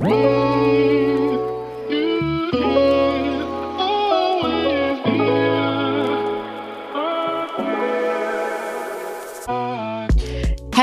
Whoa!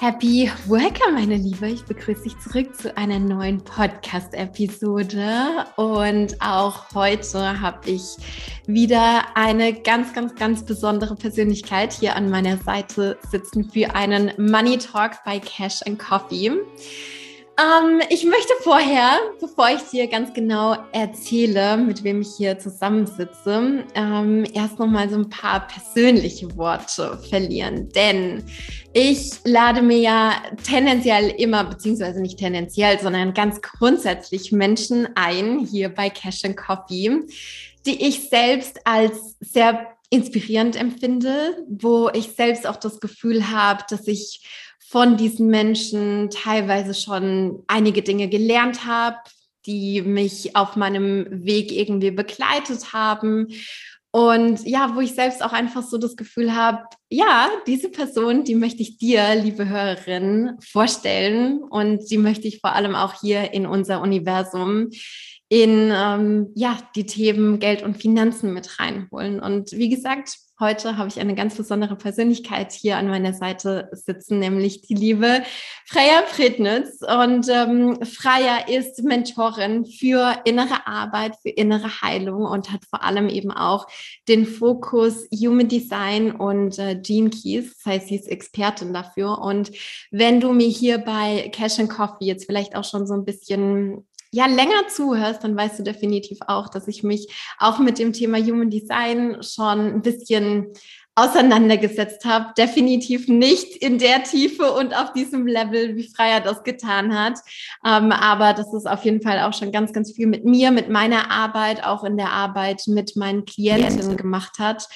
Happy Welcome, meine Liebe. Ich begrüße dich zurück zu einer neuen Podcast-Episode. Und auch heute habe ich wieder eine ganz, ganz, ganz besondere Persönlichkeit hier an meiner Seite sitzen für einen Money Talk bei Cash and Coffee. Ähm, ich möchte vorher, bevor ich dir ganz genau erzähle, mit wem ich hier zusammensitze, ähm, erst noch mal so ein paar persönliche Worte verlieren. Denn ich lade mir ja tendenziell immer, beziehungsweise nicht tendenziell, sondern ganz grundsätzlich Menschen ein, hier bei Cash and Coffee, die ich selbst als sehr inspirierend empfinde, wo ich selbst auch das Gefühl habe, dass ich von diesen Menschen teilweise schon einige Dinge gelernt habe, die mich auf meinem Weg irgendwie begleitet haben. Und ja, wo ich selbst auch einfach so das Gefühl habe, ja, diese Person, die möchte ich dir, liebe Hörerin, vorstellen. Und die möchte ich vor allem auch hier in unser Universum in ähm, ja, die Themen Geld und Finanzen mit reinholen. Und wie gesagt, Heute habe ich eine ganz besondere Persönlichkeit hier an meiner Seite sitzen, nämlich die liebe Freya Friednitz. Und ähm, Freya ist Mentorin für innere Arbeit, für innere Heilung und hat vor allem eben auch den Fokus Human Design und äh, Gene Keys. Das heißt, sie ist Expertin dafür. Und wenn du mir hier bei Cash and Coffee jetzt vielleicht auch schon so ein bisschen ja länger zuhörst, dann weißt du definitiv auch, dass ich mich auch mit dem Thema Human Design schon ein bisschen auseinandergesetzt habe. Definitiv nicht in der Tiefe und auf diesem Level, wie Freier das getan hat. Ähm, aber das ist auf jeden Fall auch schon ganz, ganz viel mit mir, mit meiner Arbeit, auch in der Arbeit mit meinen Klienten gemacht hat.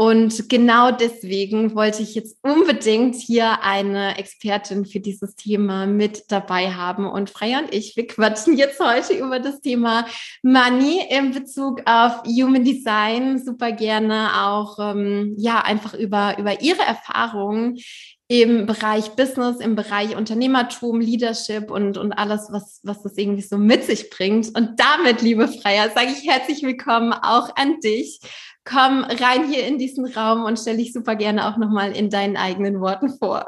Und genau deswegen wollte ich jetzt unbedingt hier eine Expertin für dieses Thema mit dabei haben. Und Freya und ich, wir quatschen jetzt heute über das Thema Money in Bezug auf Human Design. Super gerne auch, ähm, ja, einfach über, über ihre Erfahrungen im Bereich Business, im Bereich Unternehmertum, Leadership und, und alles, was, was das irgendwie so mit sich bringt. Und damit, liebe Freier, sage ich herzlich willkommen auch an dich komm rein hier in diesen Raum und stelle dich super gerne auch nochmal in deinen eigenen Worten vor.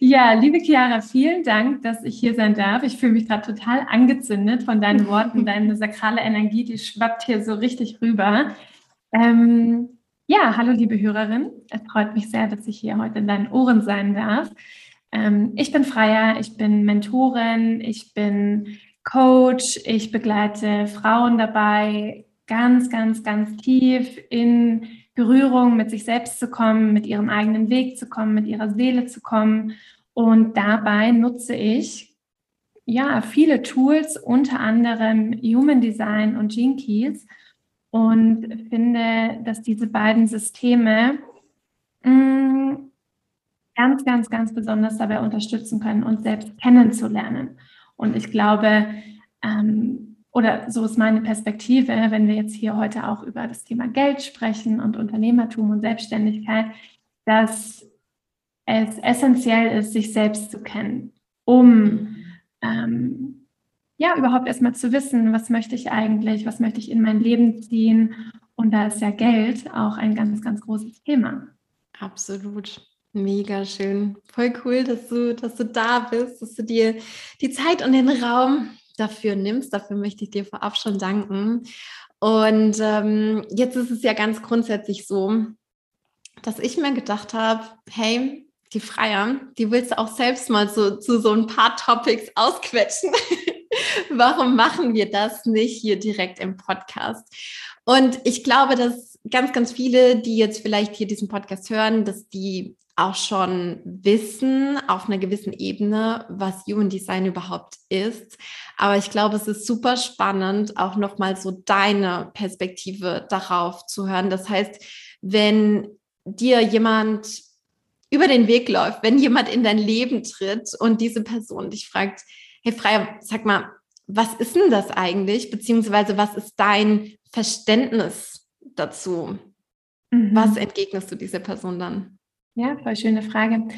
ja, liebe Chiara, vielen Dank, dass ich hier sein darf. Ich fühle mich gerade total angezündet von deinen Worten. Deine sakrale Energie, die schwappt hier so richtig rüber. Ähm, ja, hallo liebe Hörerin. Es freut mich sehr, dass ich hier heute in deinen Ohren sein darf. Ähm, ich bin Freier, ich bin Mentorin, ich bin Coach, ich begleite Frauen dabei, ganz, ganz, ganz tief in Berührung mit sich selbst zu kommen, mit ihrem eigenen Weg zu kommen, mit ihrer Seele zu kommen. Und dabei nutze ich ja viele Tools, unter anderem Human Design und Gene Keys und finde, dass diese beiden Systeme mh, mm, ganz, ganz, ganz besonders dabei unterstützen können, uns selbst kennenzulernen. Und ich glaube, ähm, oder so ist meine Perspektive, wenn wir jetzt hier heute auch über das Thema Geld sprechen und Unternehmertum und Selbstständigkeit, dass es essentiell ist, sich selbst zu kennen, um ähm, ja überhaupt erstmal zu wissen, was möchte ich eigentlich, was möchte ich in mein Leben ziehen. Und da ist ja Geld auch ein ganz, ganz großes Thema. Absolut. Mega schön. Voll cool, dass du, dass du da bist, dass du dir die Zeit und den Raum dafür nimmst. Dafür möchte ich dir vorab schon danken. Und ähm, jetzt ist es ja ganz grundsätzlich so, dass ich mir gedacht habe, hey, die Freier, die willst du auch selbst mal so, zu so ein paar Topics ausquetschen. Warum machen wir das nicht hier direkt im Podcast? Und ich glaube, dass ganz, ganz viele, die jetzt vielleicht hier diesen Podcast hören, dass die auch schon wissen auf einer gewissen Ebene, was Human Design überhaupt ist. Aber ich glaube, es ist super spannend, auch nochmal so deine Perspektive darauf zu hören. Das heißt, wenn dir jemand über den Weg läuft, wenn jemand in dein Leben tritt und diese Person dich fragt, hey Freya, sag mal, was ist denn das eigentlich? Beziehungsweise was ist dein Verständnis dazu? Mhm. Was entgegnest du dieser Person dann? Ja, voll schöne Frage.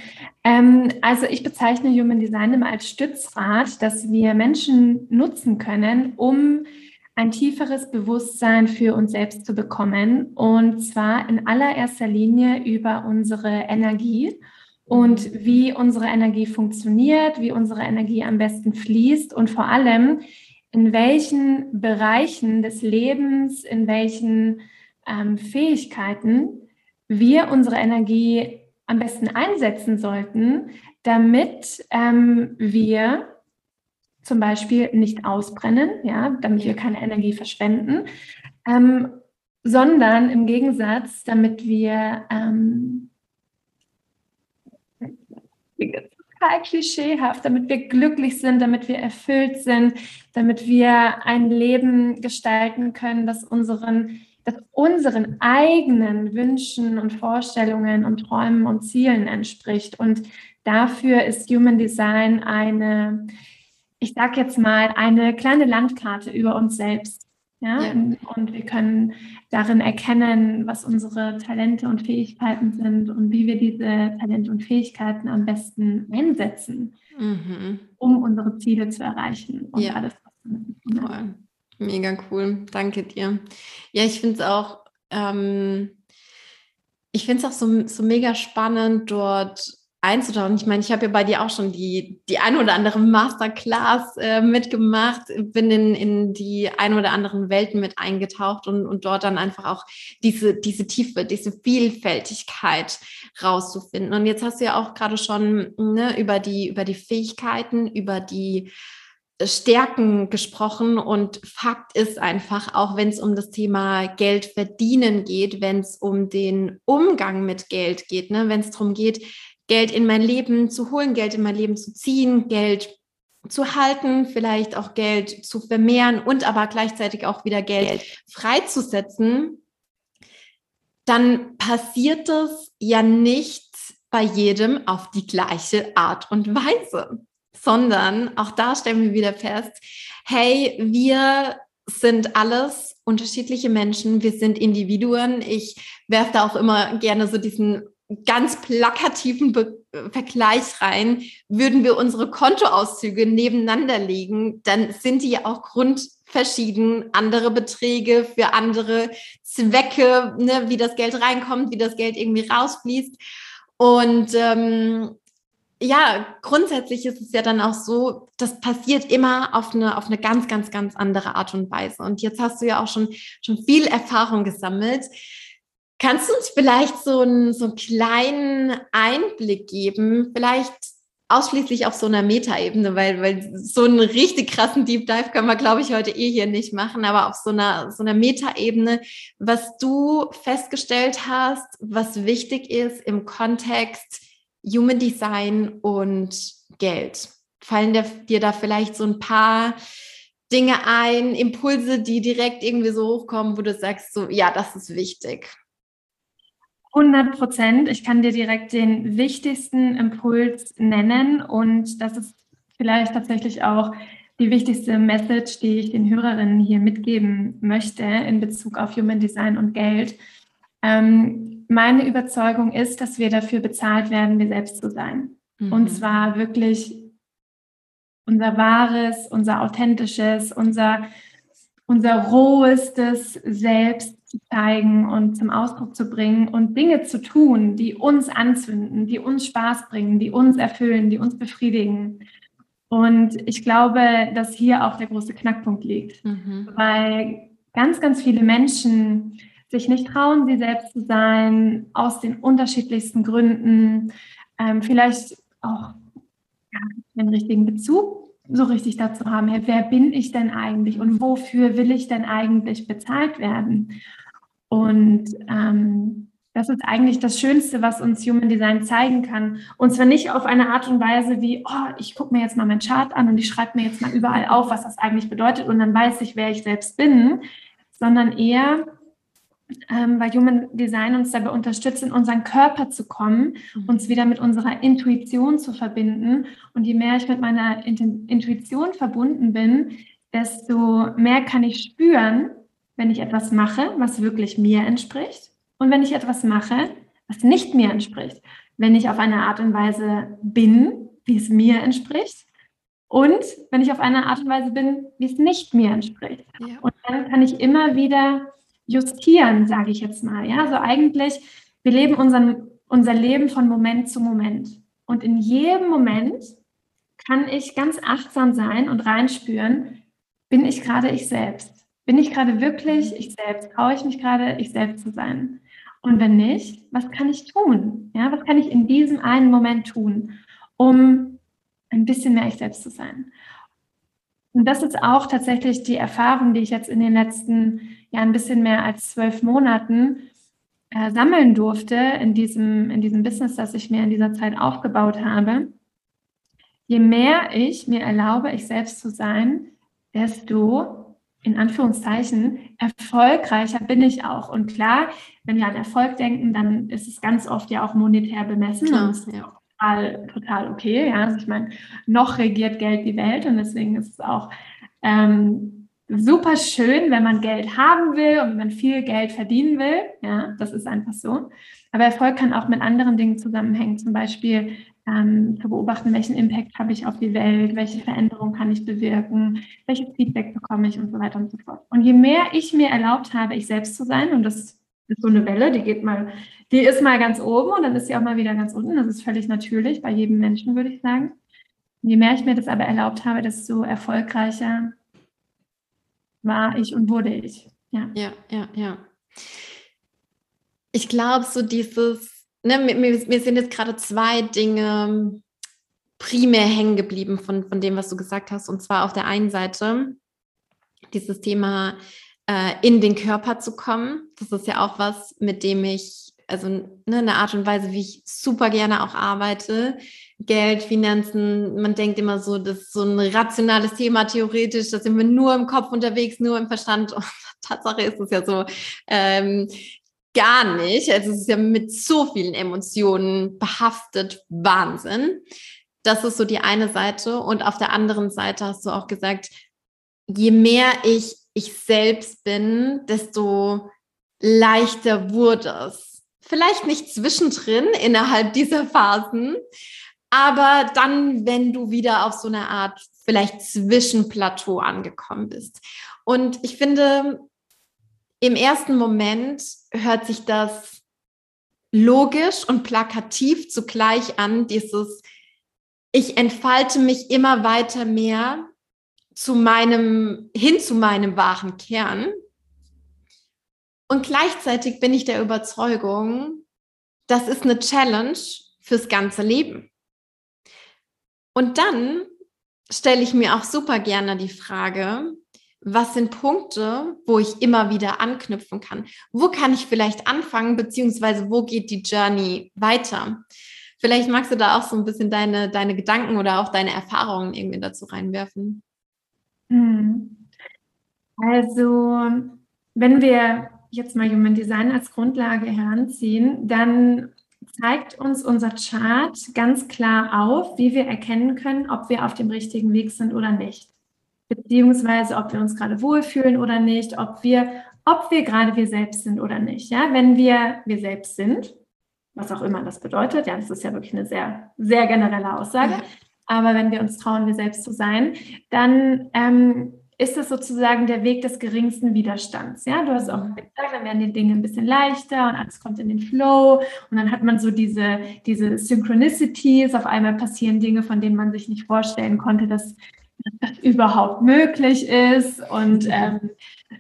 Ähm, also ich bezeichne Human Design immer als Stützrad, dass wir Menschen nutzen können, um ein tieferes Bewusstsein für uns selbst zu bekommen. Und zwar in allererster Linie über unsere Energie und wie unsere Energie funktioniert, wie unsere Energie am besten fließt und vor allem in welchen Bereichen des Lebens, in welchen ähm, Fähigkeiten wir unsere Energie am besten einsetzen sollten, damit ähm, wir zum Beispiel nicht ausbrennen, ja, damit wir keine Energie verschwenden, ähm, sondern im Gegensatz, damit wir ähm, total klischeehaft, damit wir glücklich sind, damit wir erfüllt sind, damit wir ein Leben gestalten können, das unseren, das unseren eigenen Wünschen und Vorstellungen und Träumen und Zielen entspricht. Und dafür ist Human Design eine ich sage jetzt mal, eine kleine Landkarte über uns selbst. Ja? ja? Und wir können darin erkennen, was unsere Talente und Fähigkeiten sind und wie wir diese Talente und Fähigkeiten am besten einsetzen, mhm. um unsere Ziele zu erreichen und ja. alles, was damit Voll. Mega cool. Danke dir. Ja, ich finde es auch, ähm, ich finde es auch so, so mega spannend, dort einzutauchen. Ich meine, ich habe ja bei dir auch schon die, die ein oder andere Masterclass äh, mitgemacht, bin in, in die ein oder anderen Welten mit eingetaucht und, und dort dann einfach auch diese, diese Tiefe, diese Vielfältigkeit rauszufinden. Und jetzt hast du ja auch gerade schon ne, über, die, über die Fähigkeiten, über die Stärken gesprochen und Fakt ist einfach, auch wenn es um das Thema Geld verdienen geht, wenn es um den Umgang mit Geld geht, ne, wenn es darum geht, Geld in mein Leben zu holen, Geld in mein Leben zu ziehen, Geld zu halten, vielleicht auch Geld zu vermehren und aber gleichzeitig auch wieder Geld freizusetzen, dann passiert das ja nicht bei jedem auf die gleiche Art und Weise, sondern auch da stellen wir wieder fest, hey, wir sind alles unterschiedliche Menschen, wir sind Individuen. Ich werfe da auch immer gerne so diesen ganz plakativen Be Vergleich rein, würden wir unsere Kontoauszüge nebeneinander legen, dann sind die ja auch grundverschieden, andere Beträge für andere Zwecke, ne, wie das Geld reinkommt, wie das Geld irgendwie rausfließt. Und ähm, ja, grundsätzlich ist es ja dann auch so, das passiert immer auf eine, auf eine ganz, ganz, ganz andere Art und Weise. Und jetzt hast du ja auch schon, schon viel Erfahrung gesammelt. Kannst du uns vielleicht so einen, so einen kleinen Einblick geben, vielleicht ausschließlich auf so einer Metaebene, weil, weil so einen richtig krassen Deep Dive können wir, glaube ich, heute eh hier nicht machen, aber auf so einer, so einer Metaebene, was du festgestellt hast, was wichtig ist im Kontext Human Design und Geld. Fallen dir da vielleicht so ein paar Dinge ein, Impulse, die direkt irgendwie so hochkommen, wo du sagst, so, ja, das ist wichtig? 100 Prozent. Ich kann dir direkt den wichtigsten Impuls nennen und das ist vielleicht tatsächlich auch die wichtigste Message, die ich den Hörerinnen hier mitgeben möchte in Bezug auf Human Design und Geld. Ähm, meine Überzeugung ist, dass wir dafür bezahlt werden, wir selbst zu sein. Mhm. Und zwar wirklich unser wahres, unser authentisches, unser, unser rohestes Selbst zu zeigen und zum Ausdruck zu bringen und Dinge zu tun, die uns anzünden, die uns Spaß bringen, die uns erfüllen, die uns befriedigen. Und ich glaube, dass hier auch der große Knackpunkt liegt, mhm. weil ganz, ganz viele Menschen sich nicht trauen, sie selbst zu sein, aus den unterschiedlichsten Gründen, ähm, vielleicht auch ja, den richtigen Bezug so richtig dazu haben, hey, wer bin ich denn eigentlich und wofür will ich denn eigentlich bezahlt werden? Und ähm, das ist eigentlich das Schönste, was uns Human Design zeigen kann. Und zwar nicht auf eine Art und Weise wie, oh, ich gucke mir jetzt mal meinen Chart an und ich schreibe mir jetzt mal überall auf, was das eigentlich bedeutet und dann weiß ich, wer ich selbst bin, sondern eher, ähm, weil Human Design uns dabei unterstützt, in unseren Körper zu kommen, mhm. uns wieder mit unserer Intuition zu verbinden. Und je mehr ich mit meiner Intuition verbunden bin, desto mehr kann ich spüren, wenn ich etwas mache, was wirklich mir entspricht und wenn ich etwas mache, was nicht mir entspricht. Wenn ich auf eine Art und Weise bin, wie es mir entspricht und wenn ich auf eine Art und Weise bin, wie es nicht mir entspricht. Ja. Und dann kann ich immer wieder justieren, sage ich jetzt mal. Ja, also eigentlich, wir leben unseren, unser Leben von Moment zu Moment. Und in jedem Moment kann ich ganz achtsam sein und reinspüren, bin ich gerade ich selbst? Bin ich gerade wirklich ich selbst? Traue ich mich gerade, ich selbst zu sein? Und wenn nicht, was kann ich tun? Ja, was kann ich in diesem einen Moment tun, um ein bisschen mehr ich selbst zu sein? Und das ist auch tatsächlich die Erfahrung, die ich jetzt in den letzten ja ein bisschen mehr als zwölf Monaten äh, sammeln durfte in diesem, in diesem Business, das ich mir in dieser Zeit aufgebaut habe. Je mehr ich mir erlaube, ich selbst zu sein, desto in Anführungszeichen erfolgreicher bin ich auch. Und klar, wenn wir an Erfolg denken, dann ist es ganz oft ja auch monetär bemessen. Klar, ja. total, total okay. Ja, also ich meine, noch regiert Geld die Welt und deswegen ist es auch ähm, super schön, wenn man Geld haben will und wenn man viel Geld verdienen will. Ja, das ist einfach so. Aber Erfolg kann auch mit anderen Dingen zusammenhängen, zum Beispiel ähm, zu beobachten, welchen Impact habe ich auf die Welt, welche Veränderung kann ich bewirken, welches Feedback bekomme ich und so weiter und so fort. Und je mehr ich mir erlaubt habe, ich selbst zu sein, und das ist so eine Welle, die geht mal, die ist mal ganz oben und dann ist sie auch mal wieder ganz unten. Das ist völlig natürlich bei jedem Menschen, würde ich sagen. Je mehr ich mir das aber erlaubt habe, desto erfolgreicher war ich und wurde ich. Ja, ja, ja. ja. Ich glaube, so dieses ne, mir, mir sind jetzt gerade zwei Dinge primär hängen geblieben von, von dem, was du gesagt hast. Und zwar auf der einen Seite dieses Thema äh, in den Körper zu kommen. Das ist ja auch was, mit dem ich, also ne, eine Art und Weise, wie ich super gerne auch arbeite. Geld, Finanzen, man denkt immer so, das ist so ein rationales Thema theoretisch, da sind wir nur im Kopf unterwegs, nur im Verstand. Und Tatsache ist es ja so, ähm, gar nicht. Also es ist ja mit so vielen Emotionen behaftet. Wahnsinn. Das ist so die eine Seite. Und auf der anderen Seite hast du auch gesagt, je mehr ich ich selbst bin, desto leichter wurde es. Vielleicht nicht zwischendrin innerhalb dieser Phasen, aber dann, wenn du wieder auf so eine Art vielleicht Zwischenplateau angekommen bist. Und ich finde, im ersten Moment hört sich das logisch und plakativ zugleich an, dieses, ich entfalte mich immer weiter mehr zu meinem, hin zu meinem wahren Kern. Und gleichzeitig bin ich der Überzeugung, das ist eine Challenge fürs ganze Leben. Und dann stelle ich mir auch super gerne die Frage, was sind Punkte, wo ich immer wieder anknüpfen kann? Wo kann ich vielleicht anfangen, beziehungsweise wo geht die Journey weiter? Vielleicht magst du da auch so ein bisschen deine, deine Gedanken oder auch deine Erfahrungen irgendwie dazu reinwerfen. Hm. Also, wenn wir jetzt mal Human Design als Grundlage heranziehen, dann zeigt uns unser Chart ganz klar auf, wie wir erkennen können, ob wir auf dem richtigen Weg sind oder nicht beziehungsweise ob wir uns gerade wohlfühlen oder nicht, ob wir, ob wir gerade wir selbst sind oder nicht. Ja, wenn wir wir selbst sind, was auch immer das bedeutet, ja, das ist ja wirklich eine sehr, sehr generelle Aussage. Ja. Aber wenn wir uns trauen, wir selbst zu sein, dann ähm, ist es sozusagen der Weg des geringsten Widerstands. Ja, du hast auch mhm. gesagt, dann werden die Dinge ein bisschen leichter und alles kommt in den Flow und dann hat man so diese, diese Synchronicities. Auf einmal passieren Dinge, von denen man sich nicht vorstellen konnte, dass das überhaupt möglich ist. Und mhm. ähm,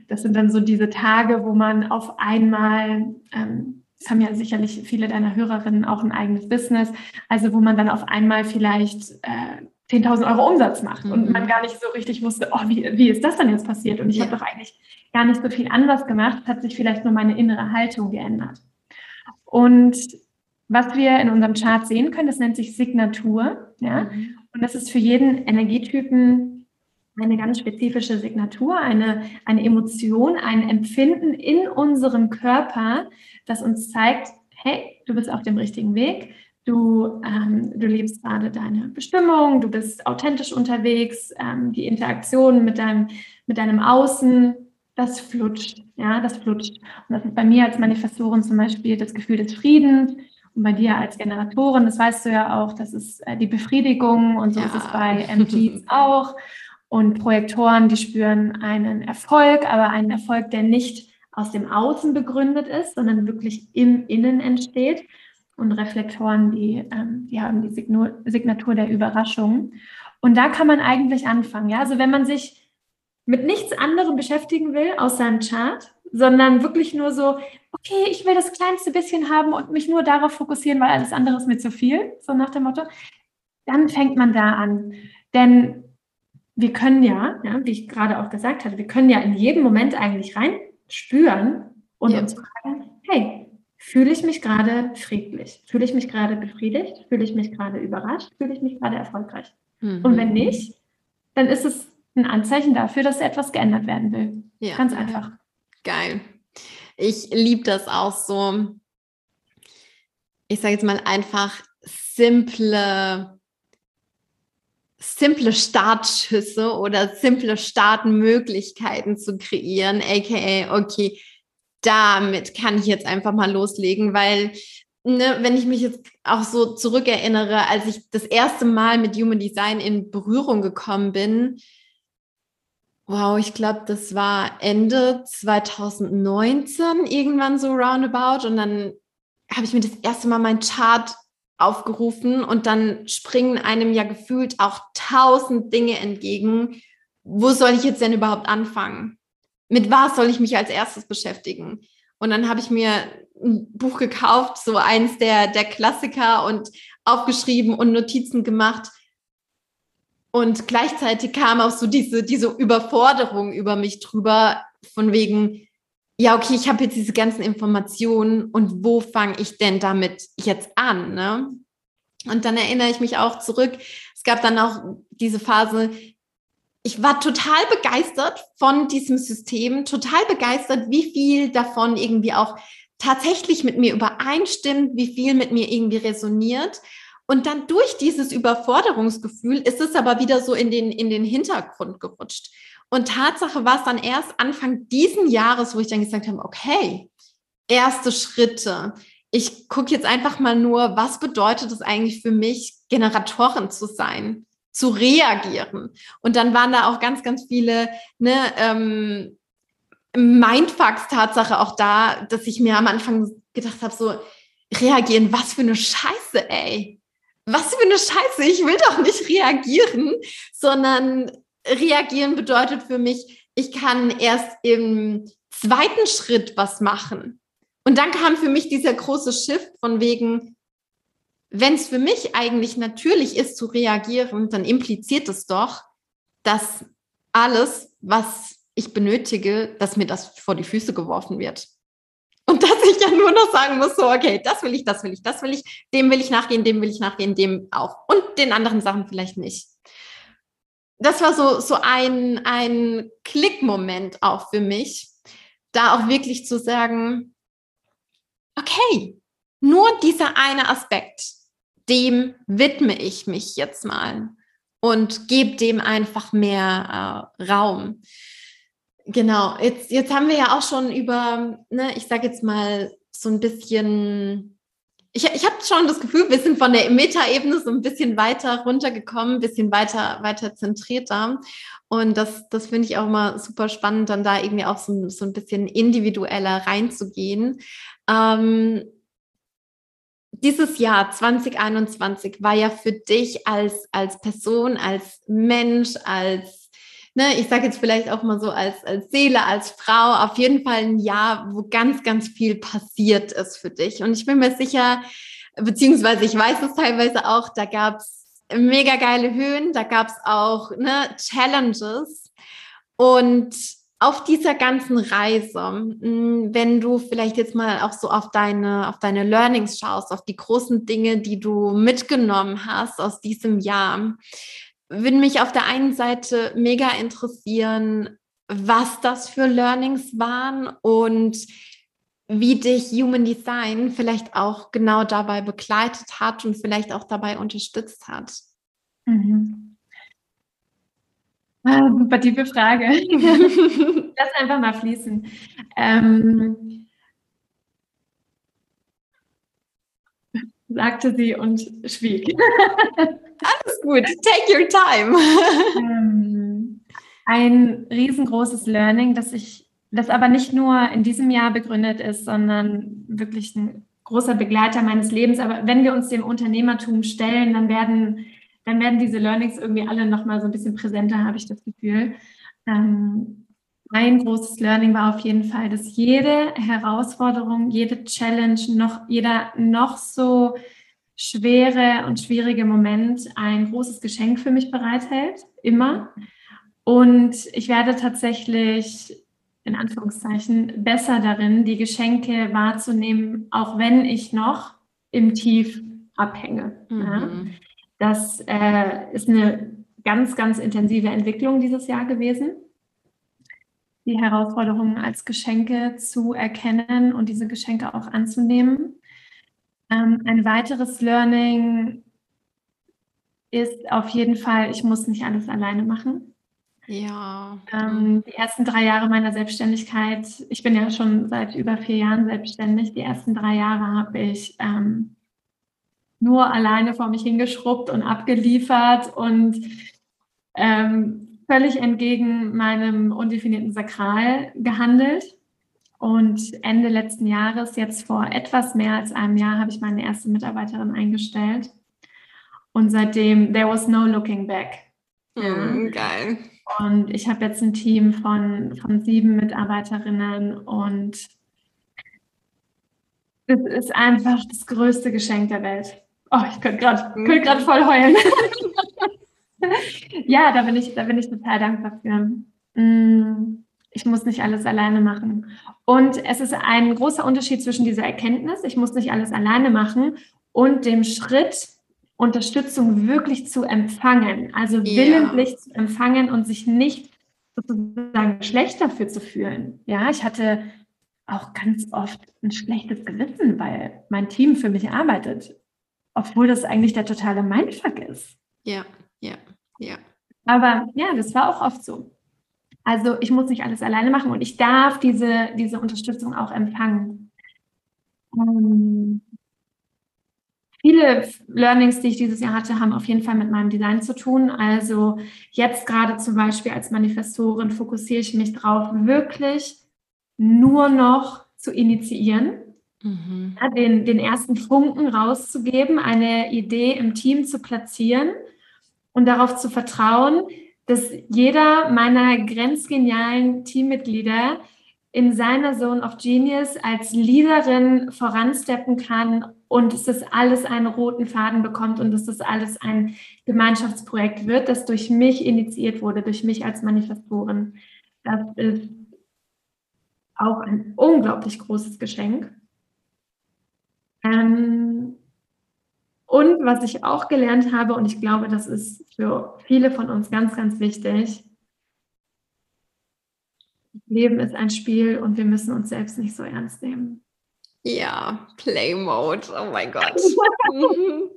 das sind dann so diese Tage, wo man auf einmal, ähm, das haben ja sicherlich viele deiner Hörerinnen auch ein eigenes Business, also wo man dann auf einmal vielleicht äh, 10.000 Euro Umsatz macht mhm. und man gar nicht so richtig wusste, oh, wie, wie ist das denn jetzt passiert? Und ich ja. habe doch eigentlich gar nicht so viel anders gemacht, hat sich vielleicht nur meine innere Haltung geändert. Und was wir in unserem Chart sehen können, das nennt sich Signatur. Ja? Mhm. Und das ist für jeden Energietypen eine ganz spezifische Signatur, eine, eine Emotion, ein Empfinden in unserem Körper, das uns zeigt, hey, du bist auf dem richtigen Weg, du, ähm, du lebst gerade deine Bestimmung, du bist authentisch unterwegs, ähm, die Interaktion mit deinem, mit deinem Außen, das flutscht, ja, das flutscht. Und das ist bei mir als Manifestorin zum Beispiel das Gefühl des Friedens und bei dir als Generatorin, das weißt du ja auch, das ist äh, die Befriedigung und so ja. ist es bei MGs auch. Und Projektoren, die spüren einen Erfolg, aber einen Erfolg, der nicht aus dem Außen begründet ist, sondern wirklich im Innen entsteht. Und Reflektoren, die, ähm, die haben die Signatur der Überraschung. Und da kann man eigentlich anfangen. Ja? Also wenn man sich mit nichts anderem beschäftigen will aus seinem Chart, sondern wirklich nur so, okay, ich will das kleinste bisschen haben und mich nur darauf fokussieren, weil alles andere ist mir zu viel, so nach dem Motto, dann fängt man da an. Denn wir können ja, ja, wie ich gerade auch gesagt hatte, wir können ja in jedem Moment eigentlich rein spüren und ja. uns fragen, hey, fühle ich mich gerade friedlich? Fühle ich mich gerade befriedigt? Fühle ich mich gerade überrascht? Fühle ich mich gerade erfolgreich? Mhm. Und wenn nicht, dann ist es ein Anzeichen dafür, dass etwas geändert werden will. Ja. Ganz einfach. Geil. Ich liebe das auch so. Ich sage jetzt mal einfach simple simple Startschüsse oder simple Startmöglichkeiten zu kreieren, aka, okay, damit kann ich jetzt einfach mal loslegen, weil, ne, wenn ich mich jetzt auch so zurückerinnere, als ich das erste Mal mit Human Design in Berührung gekommen bin, wow, ich glaube, das war Ende 2019 irgendwann so roundabout und dann habe ich mir das erste Mal mein Chart aufgerufen und dann springen einem ja gefühlt auch tausend Dinge entgegen. Wo soll ich jetzt denn überhaupt anfangen? Mit was soll ich mich als erstes beschäftigen? Und dann habe ich mir ein Buch gekauft, so eins der, der Klassiker und aufgeschrieben und Notizen gemacht. Und gleichzeitig kam auch so diese, diese Überforderung über mich drüber, von wegen, ja, okay, ich habe jetzt diese ganzen Informationen und wo fange ich denn damit jetzt an? Ne? Und dann erinnere ich mich auch zurück, es gab dann auch diese Phase, ich war total begeistert von diesem System, total begeistert, wie viel davon irgendwie auch tatsächlich mit mir übereinstimmt, wie viel mit mir irgendwie resoniert. Und dann durch dieses Überforderungsgefühl ist es aber wieder so in den, in den Hintergrund gerutscht. Und Tatsache war es dann erst Anfang diesen Jahres, wo ich dann gesagt habe, okay, erste Schritte. Ich gucke jetzt einfach mal nur, was bedeutet es eigentlich für mich, Generatorin zu sein, zu reagieren. Und dann waren da auch ganz, ganz viele ne, ähm, Mindfucks Tatsache auch da, dass ich mir am Anfang gedacht habe, so reagieren, was für eine Scheiße, ey. Was für eine Scheiße, ich will doch nicht reagieren, sondern reagieren bedeutet für mich, ich kann erst im zweiten Schritt was machen. Und dann kam für mich dieser große Shift von wegen, wenn es für mich eigentlich natürlich ist zu reagieren, dann impliziert es doch, dass alles, was ich benötige, dass mir das vor die Füße geworfen wird. Und dass ich ja nur noch sagen muss, so, okay, das will ich, das will ich, das will ich, dem will ich nachgehen, dem will ich nachgehen, dem auch. Und den anderen Sachen vielleicht nicht das war so, so ein, ein Klickmoment auch für mich, da auch wirklich zu sagen, okay, nur dieser eine Aspekt, dem widme ich mich jetzt mal und gebe dem einfach mehr äh, Raum. Genau, jetzt, jetzt haben wir ja auch schon über, ne, ich sage jetzt mal so ein bisschen ich, ich habe schon das Gefühl, wir sind von der Metaebene so ein bisschen weiter runtergekommen, ein bisschen weiter, weiter zentrierter. Und das, das finde ich auch immer super spannend, dann da irgendwie auch so, so ein bisschen individueller reinzugehen. Ähm, dieses Jahr 2021 war ja für dich als, als Person, als Mensch, als ne, ich sage jetzt vielleicht auch mal so als, als Seele, als Frau, auf jeden Fall ein Jahr, wo ganz, ganz viel passiert ist für dich. Und ich bin mir sicher, beziehungsweise ich weiß es teilweise auch, da gab es mega geile Höhen, da gab es auch ne, Challenges. Und auf dieser ganzen Reise, hm, wenn du vielleicht jetzt mal auch so auf deine, auf deine Learnings schaust, auf die großen Dinge, die du mitgenommen hast aus diesem Jahr, würde mich auf der einen Seite mega interessieren, was das für Learnings waren und wie dich Human Design vielleicht auch genau dabei begleitet hat und vielleicht auch dabei unterstützt hat. Mhm. Ah, super tiefe Frage. Lass einfach mal fließen. Ähm, sagte sie und schwieg. Alles gut, take your time. Ähm, ein riesengroßes Learning, das ich das aber nicht nur in diesem Jahr begründet ist, sondern wirklich ein großer Begleiter meines Lebens. Aber wenn wir uns dem Unternehmertum stellen, dann werden, dann werden diese Learnings irgendwie alle nochmal so ein bisschen präsenter, habe ich das Gefühl. Ähm, ein großes Learning war auf jeden Fall, dass jede Herausforderung, jede Challenge, noch, jeder noch so schwere und schwierige Moment ein großes Geschenk für mich bereithält, immer. Und ich werde tatsächlich in Anführungszeichen besser darin, die Geschenke wahrzunehmen, auch wenn ich noch im Tief abhänge. Mhm. Ja. Das äh, ist eine ganz, ganz intensive Entwicklung dieses Jahr gewesen. Die Herausforderungen als Geschenke zu erkennen und diese Geschenke auch anzunehmen. Ähm, ein weiteres Learning ist auf jeden Fall, ich muss nicht alles alleine machen. Ja. Ähm, die ersten drei Jahre meiner Selbstständigkeit, ich bin ja schon seit über vier Jahren selbstständig, die ersten drei Jahre habe ich ähm, nur alleine vor mich hingeschrubbt und abgeliefert und ähm, völlig entgegen meinem undefinierten Sakral gehandelt. Und Ende letzten Jahres, jetzt vor etwas mehr als einem Jahr, habe ich meine erste Mitarbeiterin eingestellt. Und seitdem, there was no looking back. Mm, geil. Und ich habe jetzt ein Team von, von sieben Mitarbeiterinnen und es ist einfach das größte Geschenk der Welt. Oh, ich könnte gerade könnt mhm. voll heulen. ja, da bin, ich, da bin ich total dankbar für. Mm, ich muss nicht alles alleine machen. Und es ist ein großer Unterschied zwischen dieser Erkenntnis, ich muss nicht alles alleine machen, und dem Schritt, Unterstützung wirklich zu empfangen, also ja. willentlich zu empfangen und sich nicht sozusagen schlecht dafür zu fühlen. Ja, ich hatte auch ganz oft ein schlechtes Gewissen, weil mein Team für mich arbeitet, obwohl das eigentlich der totale Mindfuck ist. Ja, ja, ja. Aber ja, das war auch oft so. Also ich muss nicht alles alleine machen und ich darf diese, diese Unterstützung auch empfangen. Ähm, Viele Learnings, die ich dieses Jahr hatte, haben auf jeden Fall mit meinem Design zu tun. Also jetzt gerade zum Beispiel als Manifestorin fokussiere ich mich darauf, wirklich nur noch zu initiieren, mhm. ja, den, den ersten Funken rauszugeben, eine Idee im Team zu platzieren und darauf zu vertrauen, dass jeder meiner grenzgenialen Teammitglieder in seiner Zone of Genius als Leaderin voransteppen kann und dass das alles einen roten Faden bekommt und dass das alles ein Gemeinschaftsprojekt wird, das durch mich initiiert wurde, durch mich als Manifestorin. Das ist auch ein unglaublich großes Geschenk. Ähm, und was ich auch gelernt habe, und ich glaube, das ist für viele von uns ganz, ganz wichtig, Leben ist ein Spiel und wir müssen uns selbst nicht so ernst nehmen. Ja, Play Mode. Oh mein Gott. Mhm.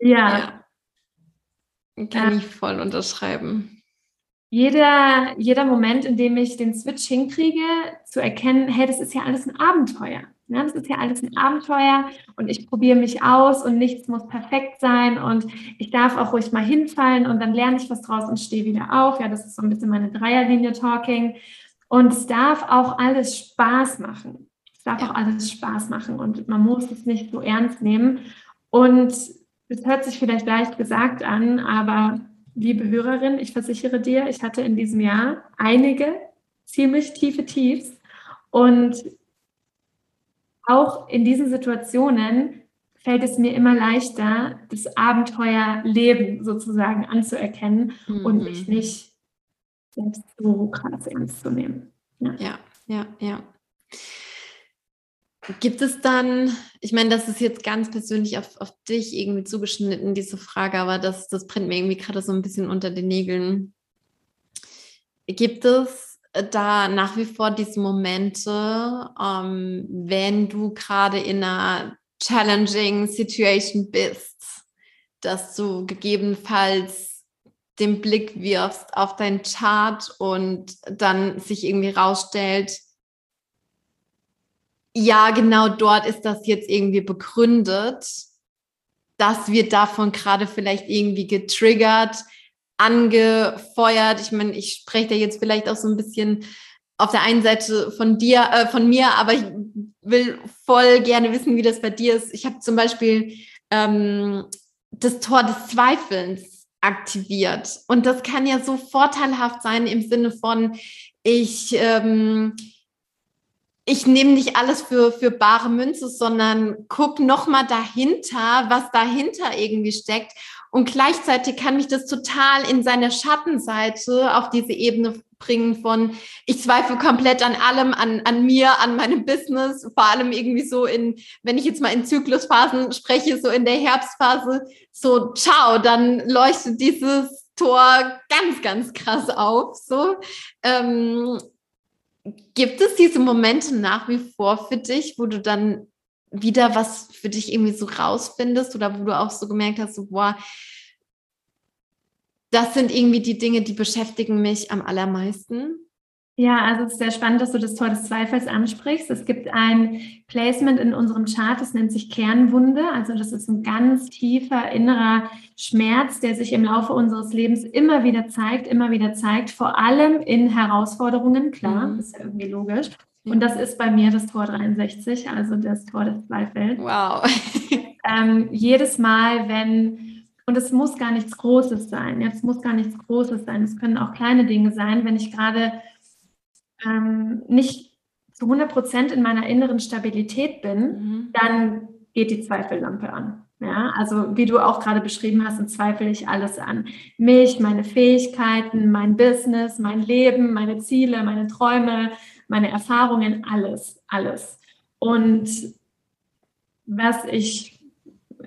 ja. ja. Kann ja. ich voll unterschreiben. Jeder, jeder Moment, in dem ich den Switch hinkriege, zu erkennen, hey, das ist ja alles ein Abenteuer. Ja, das ist ja alles ein Abenteuer und ich probiere mich aus und nichts muss perfekt sein und ich darf auch ruhig mal hinfallen und dann lerne ich was draus und stehe wieder auf. Ja, das ist so ein bisschen meine Dreierlinie Talking. Und es darf auch alles Spaß machen. Es darf ja. auch alles Spaß machen und man muss es nicht so ernst nehmen. Und es hört sich vielleicht leicht gesagt an, aber liebe Hörerin, ich versichere dir, ich hatte in diesem Jahr einige ziemlich tiefe Tiefs und auch in diesen Situationen fällt es mir immer leichter, das Abenteuerleben sozusagen anzuerkennen mhm. und mich nicht selbst so krass ernst zu nehmen. Ja, ja, ja. ja. Gibt es dann, ich meine, das ist jetzt ganz persönlich auf, auf dich irgendwie zugeschnitten, diese Frage, aber das, das brennt mir irgendwie gerade so ein bisschen unter den Nägeln. Gibt es da nach wie vor diese Momente, ähm, wenn du gerade in einer challenging Situation bist, dass du gegebenenfalls den Blick wirfst auf dein Chart und dann sich irgendwie rausstellt, ja, genau dort ist das jetzt irgendwie begründet, dass wir davon gerade vielleicht irgendwie getriggert, angefeuert. Ich meine, ich spreche da jetzt vielleicht auch so ein bisschen auf der einen Seite von dir, äh, von mir, aber ich will voll gerne wissen, wie das bei dir ist. Ich habe zum Beispiel ähm, das Tor des Zweifelns aktiviert. Und das kann ja so vorteilhaft sein im Sinne von, ich, ähm, ich nehme nicht alles für, für bare Münze, sondern guck nochmal dahinter, was dahinter irgendwie steckt. Und gleichzeitig kann mich das total in seine Schattenseite auf diese Ebene bringen von, ich zweifle komplett an allem, an, an mir, an meinem Business, vor allem irgendwie so in, wenn ich jetzt mal in Zyklusphasen spreche, so in der Herbstphase, so ciao, dann leuchtet dieses Tor ganz, ganz krass auf. So. Ähm, gibt es diese Momente nach wie vor für dich, wo du dann wieder was für dich irgendwie so rausfindest oder wo du auch so gemerkt hast, so, boah, das sind irgendwie die Dinge, die beschäftigen mich am allermeisten? Ja, also es ist sehr spannend, dass du das Tor des Zweifels ansprichst. Es gibt ein Placement in unserem Chart, das nennt sich Kernwunde. Also das ist ein ganz tiefer innerer Schmerz, der sich im Laufe unseres Lebens immer wieder zeigt, immer wieder zeigt, vor allem in Herausforderungen, klar, mhm. ist ja irgendwie logisch. Und das ist bei mir das Tor 63, also das Tor des Zweifels. Wow. ähm, jedes Mal, wenn, und es muss gar nichts Großes sein, jetzt muss gar nichts Großes sein, es können auch kleine Dinge sein, wenn ich gerade ähm, nicht zu 100 Prozent in meiner inneren Stabilität bin, mhm. dann geht die Zweifellampe an. Ja, also wie du auch gerade beschrieben hast, dann zweifle ich alles an. Mich, meine Fähigkeiten, mein Business, mein Leben, meine Ziele, meine Träume, meine Erfahrungen, alles, alles. Und was ich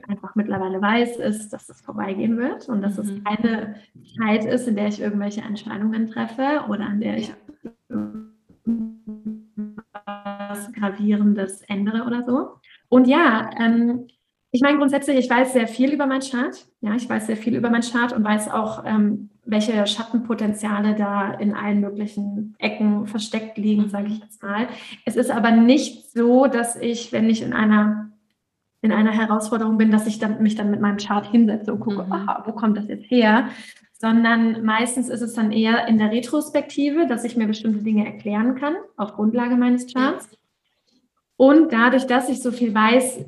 einfach mittlerweile weiß, ist, dass es vorbeigehen wird und dass mhm. es keine Zeit ist, in der ich irgendwelche Entscheidungen treffe oder an der ich was Gravierendes ändere oder so. Und ja, ähm, ich meine grundsätzlich, ich weiß sehr viel über meinen Chart. Ja, ich weiß sehr viel über meinen Chart und weiß auch, ähm, welche Schattenpotenziale da in allen möglichen Ecken versteckt liegen, sage ich jetzt mal. Es ist aber nicht so, dass ich, wenn ich in einer in einer Herausforderung bin, dass ich dann, mich dann mit meinem Chart hinsetze und gucke, mhm. aha, wo kommt das jetzt her? Sondern meistens ist es dann eher in der Retrospektive, dass ich mir bestimmte Dinge erklären kann auf Grundlage meines Charts. Und dadurch, dass ich so viel weiß,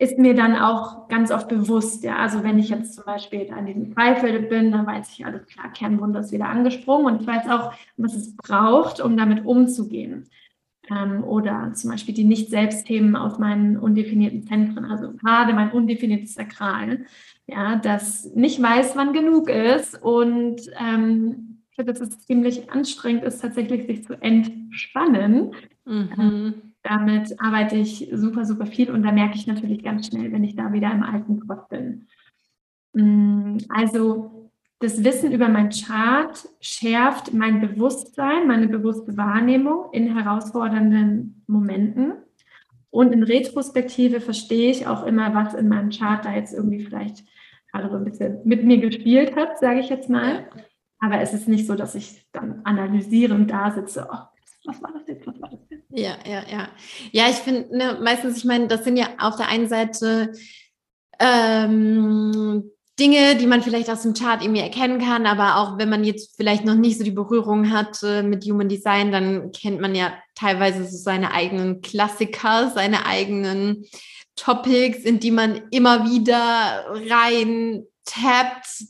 ist mir dann auch ganz oft bewusst, ja, also wenn ich jetzt zum Beispiel an diesem Zweifel bin, dann weiß ich alles klar, Kernwunder ist wieder angesprungen und ich weiß auch, was es braucht, um damit umzugehen. Ähm, oder zum Beispiel die Nicht-Selbst-Themen aus meinen undefinierten Zentren, also gerade mein undefiniertes Sakral, ja, das nicht weiß, wann genug ist und ähm, dass es ziemlich anstrengend ist, tatsächlich sich zu entspannen. Mhm. Damit arbeite ich super, super viel und da merke ich natürlich ganz schnell, wenn ich da wieder im alten Trott bin. Mm, also das Wissen über mein Chart schärft mein Bewusstsein, meine bewusste Wahrnehmung in herausfordernden Momenten. Und in Retrospektive verstehe ich auch immer, was in meinem Chart da jetzt irgendwie vielleicht gerade so ein bisschen mit mir gespielt hat, sage ich jetzt mal. Aber es ist nicht so, dass ich dann analysierend da sitze, oh, was war das jetzt, was war das jetzt? Ja, ja, ja. Ja, ich finde ne, meistens, ich meine, das sind ja auf der einen Seite ähm, Dinge, die man vielleicht aus dem Chart irgendwie erkennen kann, aber auch wenn man jetzt vielleicht noch nicht so die Berührung hat äh, mit Human Design, dann kennt man ja teilweise so seine eigenen Klassiker, seine eigenen Topics, in die man immer wieder rein tappt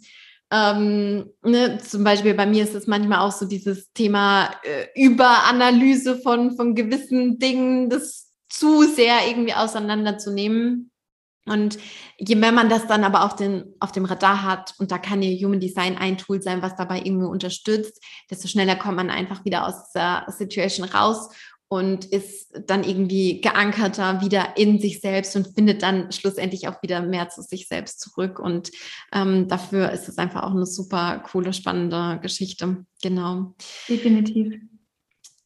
ähm, ne, zum Beispiel bei mir ist es manchmal auch so dieses Thema äh, Überanalyse von, von gewissen Dingen, das zu sehr irgendwie auseinanderzunehmen. Und je mehr man das dann aber auf, den, auf dem Radar hat, und da kann ja Human Design ein Tool sein, was dabei irgendwie unterstützt, desto schneller kommt man einfach wieder aus der Situation raus und ist dann irgendwie geankerter wieder in sich selbst und findet dann schlussendlich auch wieder mehr zu sich selbst zurück. Und ähm, dafür ist es einfach auch eine super coole, spannende Geschichte. Genau. Definitiv.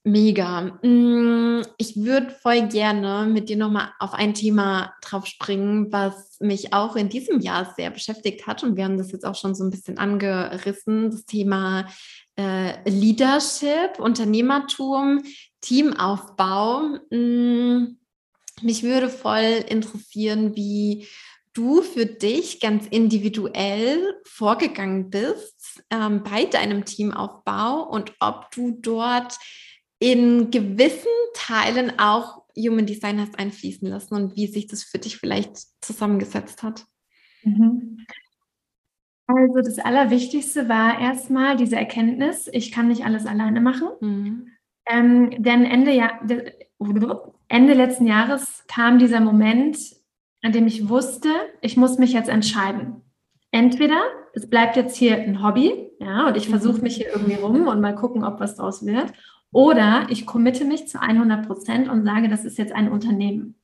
Mega. Mm, ich würde voll gerne mit dir nochmal auf ein Thema drauf springen, was mich auch in diesem Jahr sehr beschäftigt hat. Und wir haben das jetzt auch schon so ein bisschen angerissen. Das Thema äh, Leadership, Unternehmertum, Teamaufbau. Mm, mich würde voll interessieren, wie du für dich ganz individuell vorgegangen bist ähm, bei deinem Teamaufbau und ob du dort in gewissen Teilen auch Human Design hast einfließen lassen und wie sich das für dich vielleicht zusammengesetzt hat. Mhm. Also das Allerwichtigste war erstmal diese Erkenntnis, ich kann nicht alles alleine machen. Mhm. Ähm, denn Ende, Jahr, Ende letzten Jahres kam dieser Moment, an dem ich wusste, ich muss mich jetzt entscheiden. Entweder es bleibt jetzt hier ein Hobby, ja, und ich versuche mich hier irgendwie rum und mal gucken, ob was draus wird. Oder ich committe mich zu 100 Prozent und sage, das ist jetzt ein Unternehmen.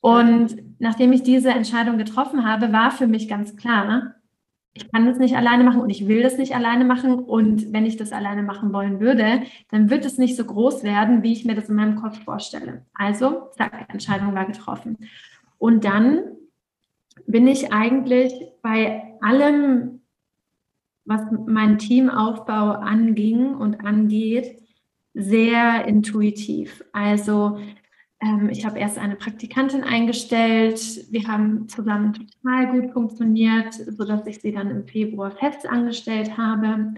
Und nachdem ich diese Entscheidung getroffen habe, war für mich ganz klar, ich kann das nicht alleine machen und ich will das nicht alleine machen. Und wenn ich das alleine machen wollen würde, dann wird es nicht so groß werden, wie ich mir das in meinem Kopf vorstelle. Also, zack, Entscheidung war getroffen. Und dann bin ich eigentlich bei allem, was meinen Teamaufbau anging und angeht, sehr intuitiv. Also ich habe erst eine Praktikantin eingestellt. Wir haben zusammen total gut funktioniert, sodass ich sie dann im Februar fest angestellt habe.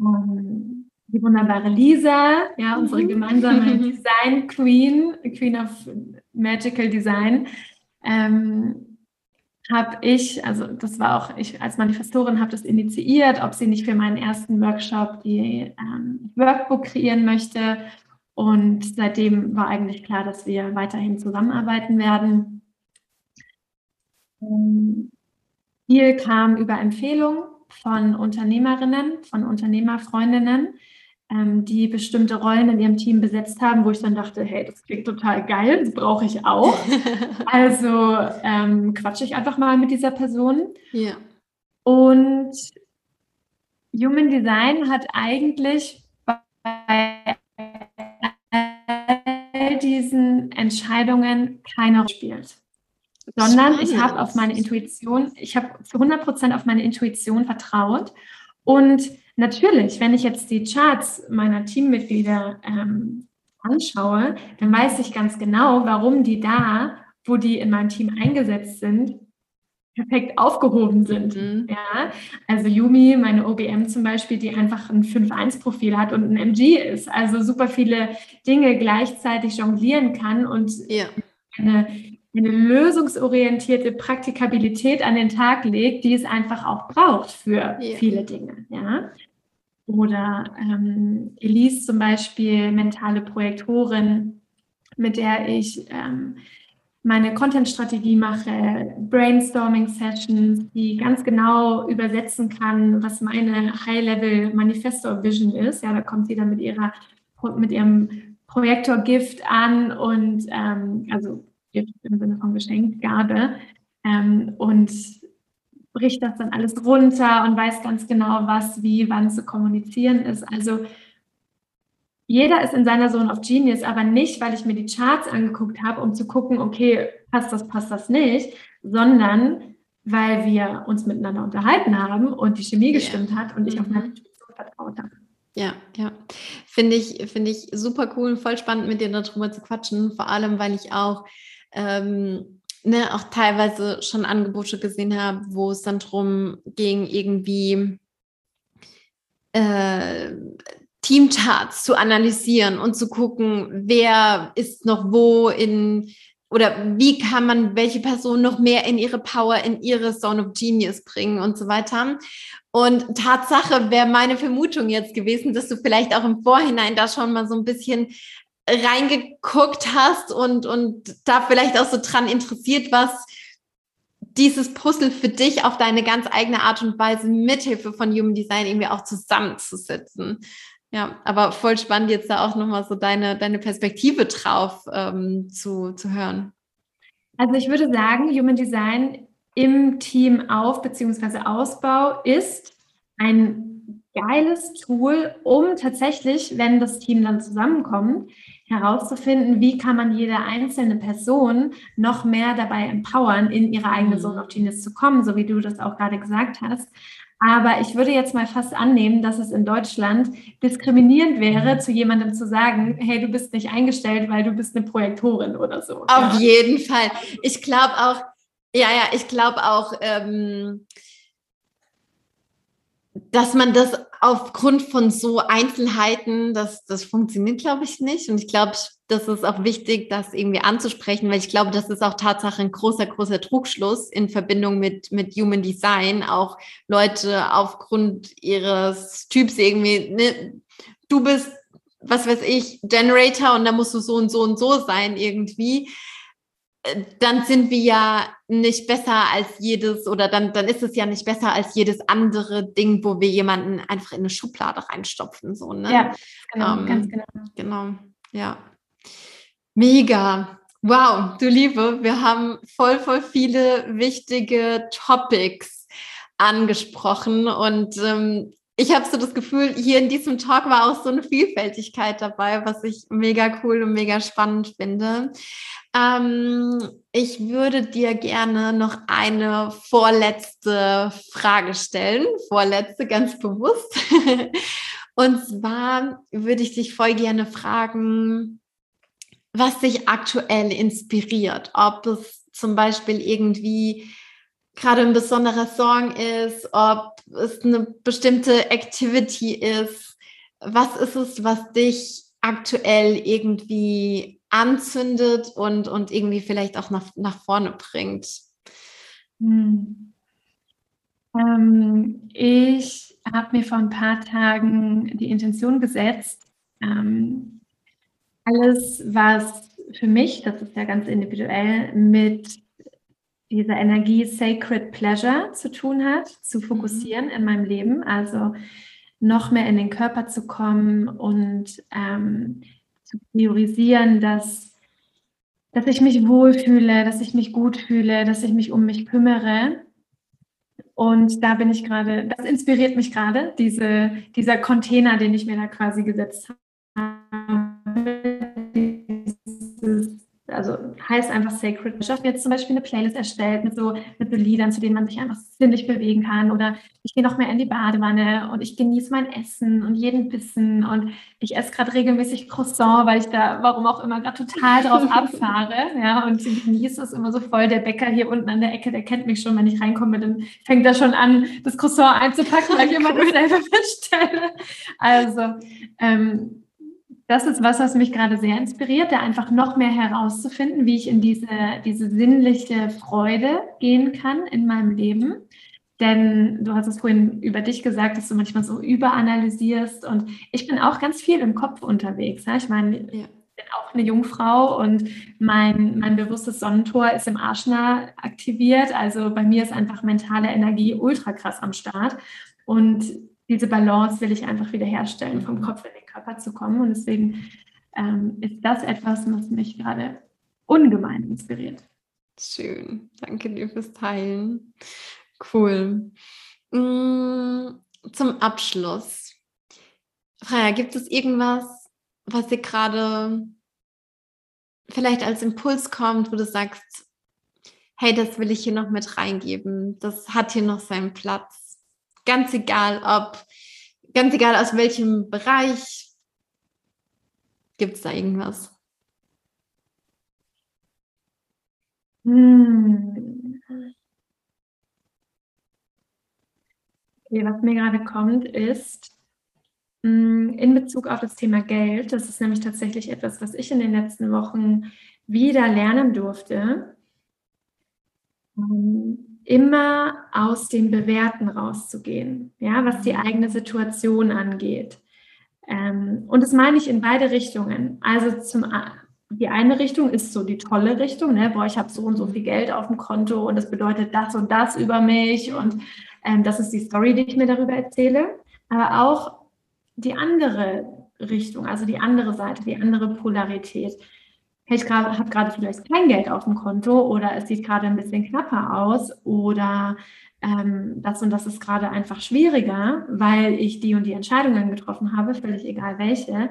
Ähm, die wunderbare Lisa, ja, unsere mhm. gemeinsame Design Queen, Queen of Magical Design, ähm, habe ich, also das war auch ich als Manifestorin habe das initiiert, ob sie nicht für meinen ersten Workshop die ähm, Workbook kreieren möchte und seitdem war eigentlich klar, dass wir weiterhin zusammenarbeiten werden. Viel kam über Empfehlung von Unternehmerinnen, von Unternehmerfreundinnen, ähm, die bestimmte Rollen in ihrem Team besetzt haben, wo ich dann dachte, hey, das klingt total geil, das brauche ich auch. also ähm, quatsche ich einfach mal mit dieser Person. Ja. Und Human Design hat eigentlich bei diesen Entscheidungen keine Rolle spielt. Sondern ich habe auf meine Intuition, ich habe zu 100 Prozent auf meine Intuition vertraut. Und natürlich, wenn ich jetzt die Charts meiner Teammitglieder ähm, anschaue, dann weiß ich ganz genau, warum die da, wo die in meinem Team eingesetzt sind, perfekt aufgehoben sind. Mhm. Ja, also Yumi, meine OBM zum Beispiel, die einfach ein 5-1-Profil hat und ein MG ist, also super viele Dinge gleichzeitig jonglieren kann und ja. eine, eine lösungsorientierte Praktikabilität an den Tag legt, die es einfach auch braucht für ja. viele Dinge. Ja. Oder ähm, Elise zum Beispiel, mentale Projektorin, mit der ich ähm, meine Content-Strategie mache, Brainstorming-Sessions, die ganz genau übersetzen kann, was meine High-Level-Manifesto-Vision ist. Ja, da kommt sie dann mit ihrer mit ihrem Projektor-Gift an und ähm, also Gift im Sinne von Geschenk, Gabe ähm, und bricht das dann alles runter und weiß ganz genau, was wie wann zu kommunizieren ist. Also jeder ist in seiner Zone of Genius, aber nicht, weil ich mir die Charts angeguckt habe, um zu gucken, okay, passt das, passt das nicht, sondern weil wir uns miteinander unterhalten haben und die Chemie gestimmt yeah. hat und ich auf meine mhm. Intuition vertraut habe. Ja, ja. Finde ich, finde ich super cool und voll spannend, mit dir darüber zu quatschen. Vor allem, weil ich auch, ähm, ne, auch teilweise schon Angebote gesehen habe, wo es dann darum ging, irgendwie äh, Teamcharts zu analysieren und zu gucken, wer ist noch wo in oder wie kann man welche Person noch mehr in ihre Power, in ihre Zone of Genius bringen und so weiter. Und Tatsache wäre meine Vermutung jetzt gewesen, dass du vielleicht auch im Vorhinein da schon mal so ein bisschen reingeguckt hast und, und da vielleicht auch so dran interessiert was dieses Puzzle für dich auf deine ganz eigene Art und Weise mithilfe von Human Design irgendwie auch zusammenzusetzen. Ja, aber voll spannend jetzt da auch nochmal so deine, deine Perspektive drauf ähm, zu, zu hören. Also ich würde sagen, Human Design im Team auf bzw. Ausbau ist ein geiles Tool, um tatsächlich, wenn das Team dann zusammenkommt, herauszufinden, wie kann man jede einzelne Person noch mehr dabei empowern, in ihre eigene mhm. Zone of Genius zu kommen, so wie du das auch gerade gesagt hast. Aber ich würde jetzt mal fast annehmen, dass es in Deutschland diskriminierend wäre, mhm. zu jemandem zu sagen, hey, du bist nicht eingestellt, weil du bist eine Projektorin oder so. Auf ja. jeden Fall. Ich glaube auch, ja, ja, ich glaube auch, ähm, dass man das aufgrund von so Einzelheiten, das, das funktioniert, glaube ich, nicht. Und ich glaube, das ist auch wichtig, das irgendwie anzusprechen, weil ich glaube, das ist auch Tatsache ein großer, großer Trugschluss in Verbindung mit, mit Human Design. Auch Leute aufgrund ihres Typs irgendwie, ne, du bist, was weiß ich, Generator und da musst du so und so und so sein irgendwie dann sind wir ja nicht besser als jedes oder dann, dann ist es ja nicht besser als jedes andere Ding, wo wir jemanden einfach in eine Schublade reinstopfen. So, ne? Ja, genau, ähm, ganz genau. Genau, ja. Mega. Wow, du Liebe, wir haben voll, voll viele wichtige Topics angesprochen und ähm, ich habe so das Gefühl, hier in diesem Talk war auch so eine Vielfältigkeit dabei, was ich mega cool und mega spannend finde. Ähm, ich würde dir gerne noch eine vorletzte Frage stellen. Vorletzte, ganz bewusst. und zwar würde ich dich voll gerne fragen, was dich aktuell inspiriert. Ob es zum Beispiel irgendwie gerade ein besonderer Song ist, ob es eine bestimmte Activity ist. Was ist es, was dich aktuell irgendwie anzündet und, und irgendwie vielleicht auch nach, nach vorne bringt? Hm. Ähm, ich habe mir vor ein paar Tagen die Intention gesetzt, ähm, alles, was für mich, das ist ja ganz individuell, mit dieser Energie Sacred Pleasure zu tun hat, zu mhm. fokussieren in meinem Leben. Also noch mehr in den Körper zu kommen und ähm, zu priorisieren, dass, dass ich mich wohlfühle, dass ich mich gut fühle, dass ich mich um mich kümmere. Und da bin ich gerade, das inspiriert mich gerade, diese, dieser Container, den ich mir da quasi gesetzt habe. Heißt einfach Sacred Ich habe jetzt zum Beispiel eine Playlist erstellt mit so, mit so Liedern, zu denen man sich einfach sinnlich bewegen kann. Oder ich gehe noch mehr in die Badewanne und ich genieße mein Essen und jeden Bissen. Und ich esse gerade regelmäßig Croissant, weil ich da, warum auch immer, gerade total drauf abfahre. Ja, und ich genieße es immer so voll. Der Bäcker hier unten an der Ecke, der kennt mich schon, wenn ich reinkomme, dann fängt er schon an, das Croissant einzupacken, weil ich immer das selber bestelle. Also, ähm, das ist was, was mich gerade sehr inspiriert, da einfach noch mehr herauszufinden, wie ich in diese, diese sinnliche Freude gehen kann in meinem Leben. Denn du hast es vorhin über dich gesagt, dass du manchmal so überanalysierst und ich bin auch ganz viel im Kopf unterwegs. Ja? Ich meine, ich bin auch eine Jungfrau und mein, mein bewusstes Sonnentor ist im Arschner aktiviert. Also bei mir ist einfach mentale Energie ultra krass am Start. Und diese Balance will ich einfach wieder herstellen, vom Kopf in den Körper zu kommen. Und deswegen ähm, ist das etwas, was mich gerade ungemein inspiriert. Schön. Danke dir fürs Teilen. Cool. Mm, zum Abschluss. Freya, gibt es irgendwas, was dir gerade vielleicht als Impuls kommt, wo du sagst, hey, das will ich hier noch mit reingeben, das hat hier noch seinen Platz? Ganz egal, ob, ganz egal aus welchem Bereich, gibt es da irgendwas? Hm. Okay, was mir gerade kommt, ist hm, in Bezug auf das Thema Geld, das ist nämlich tatsächlich etwas, was ich in den letzten Wochen wieder lernen durfte. Ähm, immer aus dem Bewerten rauszugehen, ja, was die eigene Situation angeht. Ähm, und das meine ich in beide Richtungen. Also zum die eine Richtung ist so die tolle Richtung, ne? boah, ich habe so und so viel Geld auf dem Konto und das bedeutet das und das über mich und ähm, das ist die Story, die ich mir darüber erzähle. Aber auch die andere Richtung, also die andere Seite, die andere Polarität. Ich habe gerade vielleicht kein Geld auf dem Konto oder es sieht gerade ein bisschen knapper aus oder ähm, das und das ist gerade einfach schwieriger, weil ich die und die Entscheidungen getroffen habe, völlig egal welche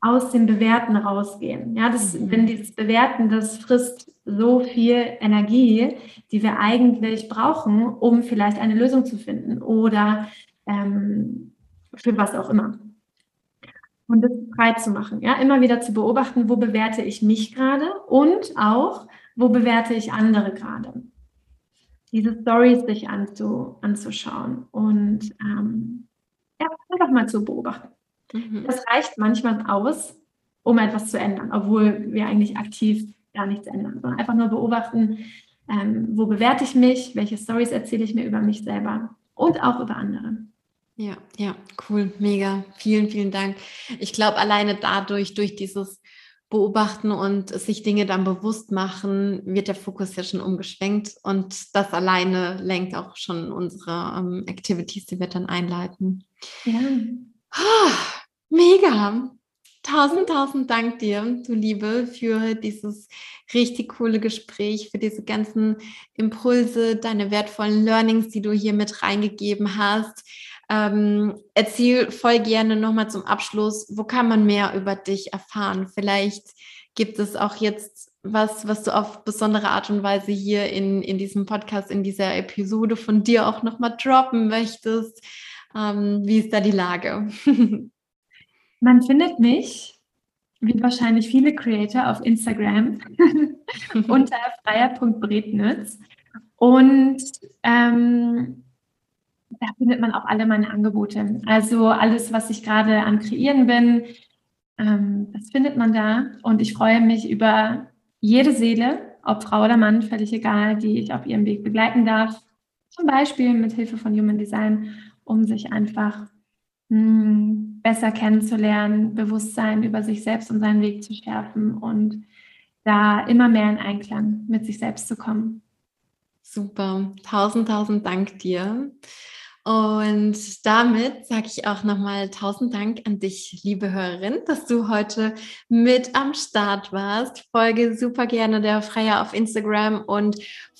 aus dem Bewerten rausgehen. Ja, das, mhm. wenn dieses Bewerten, das frisst so viel Energie, die wir eigentlich brauchen, um vielleicht eine Lösung zu finden oder ähm, für was auch immer. Und das frei zu machen, ja, immer wieder zu beobachten, wo bewerte ich mich gerade und auch, wo bewerte ich andere gerade. Diese Stories sich anzu, anzuschauen und ähm, ja, einfach mal zu beobachten. Mhm. Das reicht manchmal aus, um etwas zu ändern, obwohl wir eigentlich aktiv gar nichts ändern, sondern einfach nur beobachten, ähm, wo bewerte ich mich, welche Stories erzähle ich mir über mich selber und auch über andere. Ja, ja, cool, mega. Vielen, vielen Dank. Ich glaube, alleine dadurch, durch dieses Beobachten und sich Dinge dann bewusst machen, wird der Fokus ja schon umgeschwenkt und das alleine lenkt auch schon unsere ähm, Activities, die wir dann einleiten. Ja. Ah, mega. Tausend, tausend Dank dir, du Liebe, für dieses richtig coole Gespräch, für diese ganzen Impulse, deine wertvollen Learnings, die du hier mit reingegeben hast. Ähm, erzähl voll gerne nochmal zum Abschluss, wo kann man mehr über dich erfahren? Vielleicht gibt es auch jetzt was, was du auf besondere Art und Weise hier in, in diesem Podcast, in dieser Episode von dir auch nochmal droppen möchtest. Ähm, wie ist da die Lage? Man findet mich, wie wahrscheinlich viele Creator, auf Instagram unter freier.brednitz. Und ähm, da findet man auch alle meine Angebote. Also alles, was ich gerade am Kreieren bin, ähm, das findet man da. Und ich freue mich über jede Seele, ob Frau oder Mann, völlig egal, die ich auf ihrem Weg begleiten darf. Zum Beispiel mit Hilfe von Human Design, um sich einfach mh, hm, besser kennenzulernen, Bewusstsein über sich selbst und seinen Weg zu schärfen und da immer mehr in Einklang mit sich selbst zu kommen. Super. Tausend, tausend Dank dir. Und damit sage ich auch nochmal tausend Dank an dich, liebe Hörerin, dass du heute mit am Start warst. Folge super gerne der Freier auf Instagram und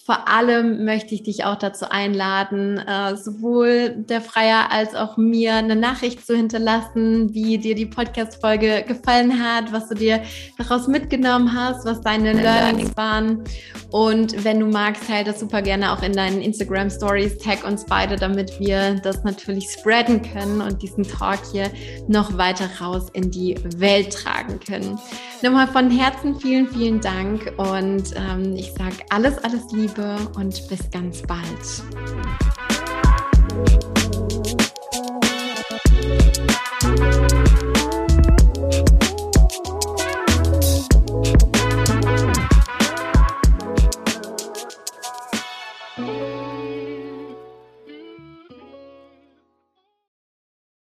vor allem möchte ich dich auch dazu einladen, äh, sowohl der Freier als auch mir eine Nachricht zu hinterlassen, wie dir die Podcast-Folge gefallen hat, was du dir daraus mitgenommen hast, was deine Learnings waren. Und wenn du magst, teile das super gerne auch in deinen Instagram Stories, tag uns beide, damit wir das natürlich spreaden können und diesen Talk hier noch weiter raus in die Welt tragen können. Nochmal von Herzen vielen, vielen Dank und ähm, ich sage alles, alles Liebe und bis ganz bald.